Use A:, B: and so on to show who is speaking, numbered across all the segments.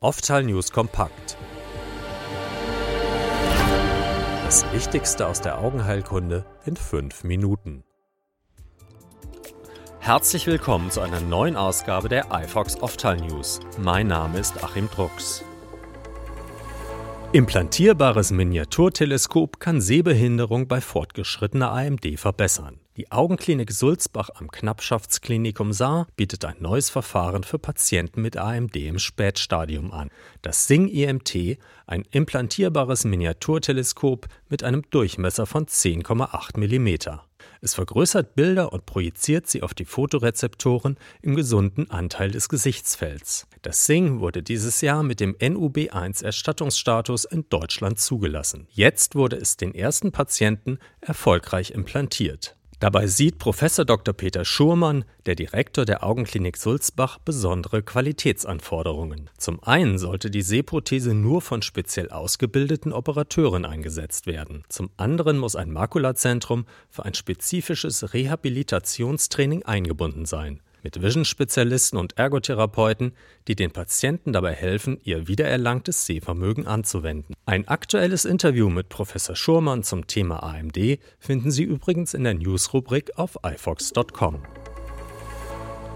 A: Oftal News kompakt. Das Wichtigste aus der Augenheilkunde in fünf Minuten. Herzlich willkommen zu einer neuen Ausgabe der iFox Oftal News. Mein Name ist Achim Drucks. Implantierbares Miniaturteleskop kann Sehbehinderung bei fortgeschrittener AMD verbessern. Die Augenklinik Sulzbach am Knappschaftsklinikum Saar bietet ein neues Verfahren für Patienten mit AMD im Spätstadium an. Das SING-IMT, ein implantierbares Miniaturteleskop mit einem Durchmesser von 10,8 mm. Es vergrößert Bilder und projiziert sie auf die Fotorezeptoren im gesunden Anteil des Gesichtsfelds. Das Sing wurde dieses Jahr mit dem NUB1 Erstattungsstatus in Deutschland zugelassen. Jetzt wurde es den ersten Patienten erfolgreich implantiert. Dabei sieht Professor Dr. Peter Schurmann, der Direktor der Augenklinik Sulzbach, besondere Qualitätsanforderungen. Zum einen sollte die Sehprothese nur von speziell ausgebildeten Operateuren eingesetzt werden. Zum anderen muss ein Makulazentrum für ein spezifisches Rehabilitationstraining eingebunden sein mit Vision-Spezialisten und Ergotherapeuten, die den Patienten dabei helfen, ihr wiedererlangtes Sehvermögen anzuwenden. Ein aktuelles Interview mit Professor Schurmann zum Thema AMD finden Sie übrigens in der News-Rubrik auf ifox.com.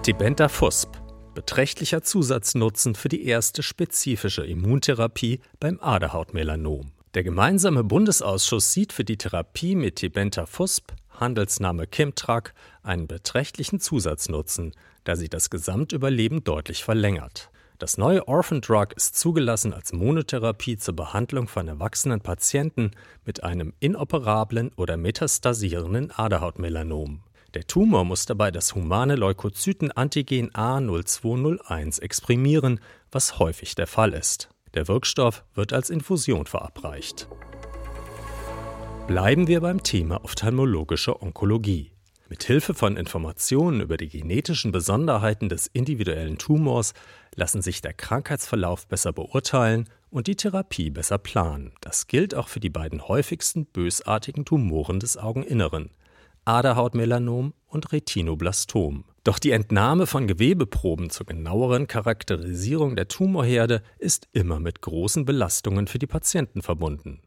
A: Tibenta Fusp beträchtlicher Zusatznutzen für die erste spezifische Immuntherapie beim Aderhautmelanom. Der gemeinsame Bundesausschuss sieht für die Therapie mit Tibenta Fusp Handelsname Kimtrak einen beträchtlichen Zusatznutzen, da sie das Gesamtüberleben deutlich verlängert. Das neue Orphan Drug ist zugelassen als Monotherapie zur Behandlung von erwachsenen Patienten mit einem inoperablen oder metastasierenden Aderhautmelanom. Der Tumor muss dabei das humane Leukozytenantigen A0201 exprimieren, was häufig der Fall ist. Der Wirkstoff wird als Infusion verabreicht. Bleiben wir beim Thema ophthalmologische Onkologie. Mit Hilfe von Informationen über die genetischen Besonderheiten des individuellen Tumors lassen sich der Krankheitsverlauf besser beurteilen und die Therapie besser planen. Das gilt auch für die beiden häufigsten bösartigen Tumoren des Augeninneren, Aderhautmelanom und Retinoblastom. Doch die Entnahme von Gewebeproben zur genaueren Charakterisierung der Tumorherde ist immer mit großen Belastungen für die Patienten verbunden.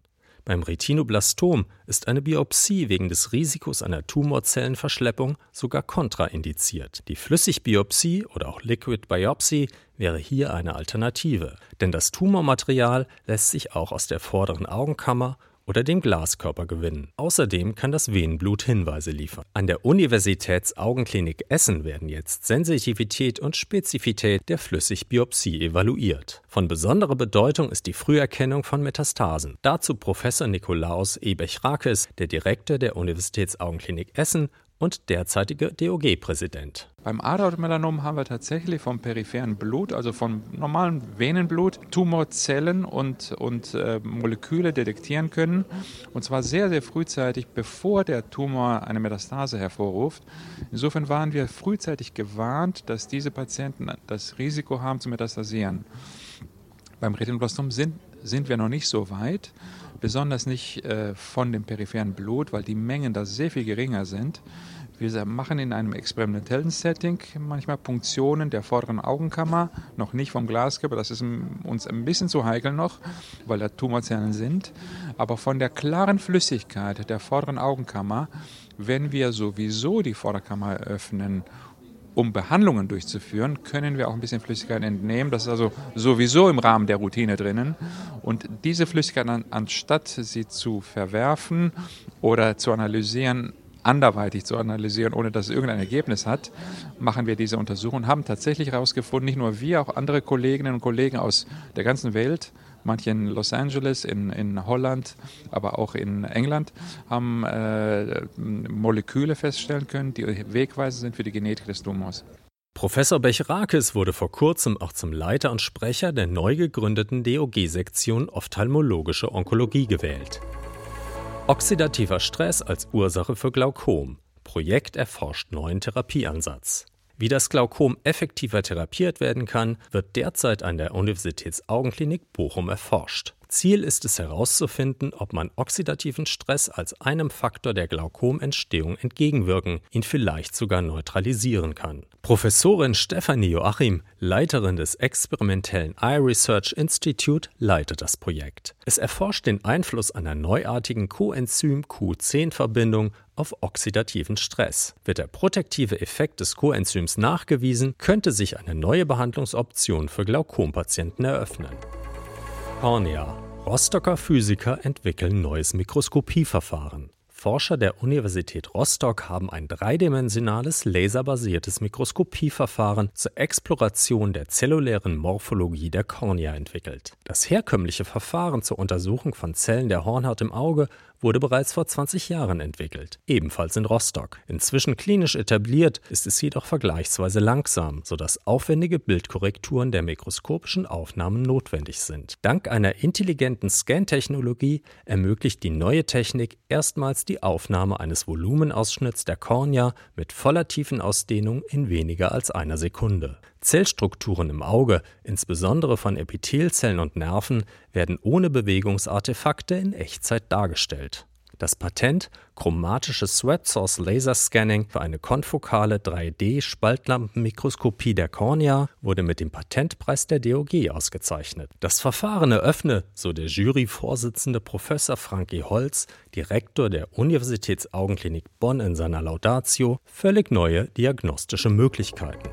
A: Beim Retinoblastom ist eine Biopsie wegen des Risikos einer Tumorzellenverschleppung sogar kontraindiziert. Die Flüssigbiopsie oder auch Liquid Biopsy wäre hier eine Alternative, denn das Tumormaterial lässt sich auch aus der vorderen Augenkammer oder dem Glaskörper gewinnen. Außerdem kann das Venenblut Hinweise liefern. An der Universitätsaugenklinik Essen werden jetzt Sensitivität und Spezifität der Flüssigbiopsie evaluiert. Von besonderer Bedeutung ist die Früherkennung von Metastasen. Dazu Professor Nikolaus Ebech-Rakes, der Direktor der Universitätsaugenklinik Essen und derzeitiger DOG-Präsident.
B: Beim Aderhautmelanom haben wir tatsächlich vom peripheren Blut, also vom normalen Venenblut, Tumorzellen und, und äh, Moleküle detektieren können. Und zwar sehr, sehr frühzeitig, bevor der Tumor eine Metastase hervorruft. Insofern waren wir frühzeitig gewarnt, dass diese Patienten das Risiko haben zu metastasieren. Beim Retinoblastom sind, sind wir noch nicht so weit besonders nicht äh, von dem peripheren Blut, weil die Mengen da sehr viel geringer sind. Wir machen in einem experimentellen Setting manchmal Punktionen der vorderen Augenkammer, noch nicht vom Glaskörper, das ist uns ein bisschen zu heikel noch, weil da Tumorzellen sind. Aber von der klaren Flüssigkeit der vorderen Augenkammer, wenn wir sowieso die Vorderkammer öffnen um Behandlungen durchzuführen, können wir auch ein bisschen Flüssigkeit entnehmen. Das ist also sowieso im Rahmen der Routine drinnen. Und diese Flüssigkeit, anstatt sie zu verwerfen oder zu analysieren, anderweitig zu analysieren, ohne dass es irgendein Ergebnis hat, machen wir diese Untersuchung und haben tatsächlich herausgefunden, nicht nur wir, auch andere Kolleginnen und Kollegen aus der ganzen Welt, manche in Los Angeles, in, in Holland, aber auch in England, haben äh, Moleküle feststellen können, die wegweisend sind für die Genetik des Tumors.
A: Professor Bechrakis wurde vor kurzem auch zum Leiter und Sprecher der neu gegründeten DOG-Sektion Ophthalmologische Onkologie gewählt. Oxidativer Stress als Ursache für Glaukom. Projekt erforscht neuen Therapieansatz. Wie das Glaukom effektiver therapiert werden kann, wird derzeit an der Universitätsaugenklinik Bochum erforscht. Ziel ist es herauszufinden, ob man oxidativen Stress als einem Faktor der Glaukomentstehung entgegenwirken, ihn vielleicht sogar neutralisieren kann. Professorin Stefanie Joachim, Leiterin des experimentellen Eye Research Institute, leitet das Projekt. Es erforscht den Einfluss einer neuartigen Coenzym Q10-Verbindung auf oxidativen Stress. Wird der protektive Effekt des Coenzyms nachgewiesen, könnte sich eine neue Behandlungsoption für Glaukompatienten eröffnen. Cornea. Rostocker Physiker entwickeln neues Mikroskopieverfahren. Forscher der Universität Rostock haben ein dreidimensionales laserbasiertes Mikroskopieverfahren zur Exploration der zellulären Morphologie der Kornea entwickelt. Das herkömmliche Verfahren zur Untersuchung von Zellen der Hornhaut im Auge wurde bereits vor 20 Jahren entwickelt, ebenfalls in Rostock. Inzwischen klinisch etabliert, ist es jedoch vergleichsweise langsam, sodass aufwendige Bildkorrekturen der mikroskopischen Aufnahmen notwendig sind. Dank einer intelligenten Scan-Technologie ermöglicht die neue Technik erstmals die Aufnahme eines Volumenausschnitts der Kornea mit voller Tiefenausdehnung in weniger als einer Sekunde. Zellstrukturen im Auge, insbesondere von Epithelzellen und Nerven, werden ohne Bewegungsartefakte in Echtzeit dargestellt. Das Patent chromatische Sweat Source Laser Scanning für eine konfokale 3D-Spaltlampenmikroskopie der Kornea wurde mit dem Patentpreis der DOG ausgezeichnet. Das Verfahren eröffne, so der Juryvorsitzende Professor Frankie Holz, Direktor der Universitätsaugenklinik Bonn in seiner Laudatio, völlig neue diagnostische Möglichkeiten.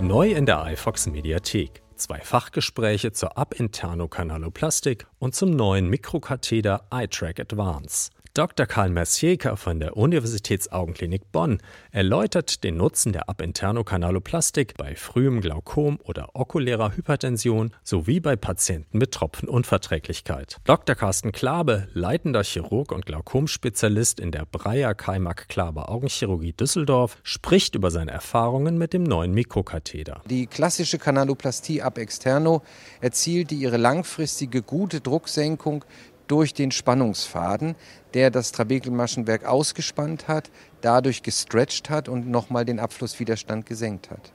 A: Neu in der iFox Mediathek. Zwei Fachgespräche zur Abinterno-Kanaloplastik und zum neuen Mikrokatheter iTrack Advance. Dr. Karl Mercieker von der Universitätsaugenklinik Bonn erläutert den Nutzen der Abinterno-Kanaloplastik bei frühem Glaukom oder okulärer Hypertension sowie bei Patienten mit Tropfenunverträglichkeit. Dr. Carsten Klabe, leitender Chirurg und Glaukomspezialist in der Breyer Kaimak Klabe Augenchirurgie Düsseldorf, spricht über seine Erfahrungen mit dem neuen Mikrokatheter.
C: Die klassische Kanaloplastie ab externo erzielte ihre langfristige gute Drucksenkung durch den Spannungsfaden, der das Trabekelmaschenwerk ausgespannt hat, dadurch gestretcht hat und nochmal den Abflusswiderstand gesenkt hat.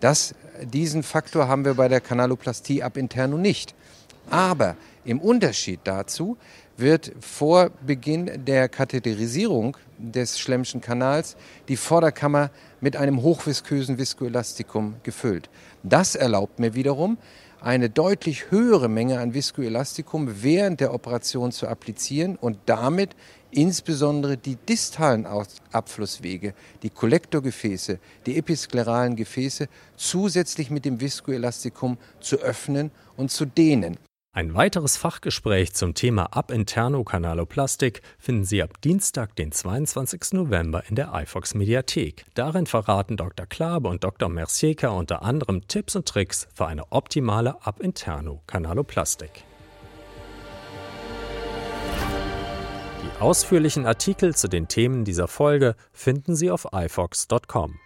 C: Das, diesen Faktor haben wir bei der Kanaloplastie ab interno nicht. Aber im Unterschied dazu wird vor Beginn der Katheterisierung des Schlemmschen Kanals die Vorderkammer mit einem hochviskösen Viskoelastikum gefüllt. Das erlaubt mir wiederum, eine deutlich höhere Menge an Viskoelastikum während der Operation zu applizieren und damit insbesondere die distalen Abflusswege, die Kollektorgefäße, die episkleralen Gefäße zusätzlich mit dem Viskoelastikum zu öffnen und zu dehnen.
A: Ein weiteres Fachgespräch zum Thema Ab-Interno-Kanaloplastik finden Sie ab Dienstag, den 22. November in der iFox Mediathek. Darin verraten Dr. Klabe und Dr. Mercieker unter anderem Tipps und Tricks für eine optimale Ab-Interno-Kanaloplastik. Die ausführlichen Artikel zu den Themen dieser Folge finden Sie auf ifox.com.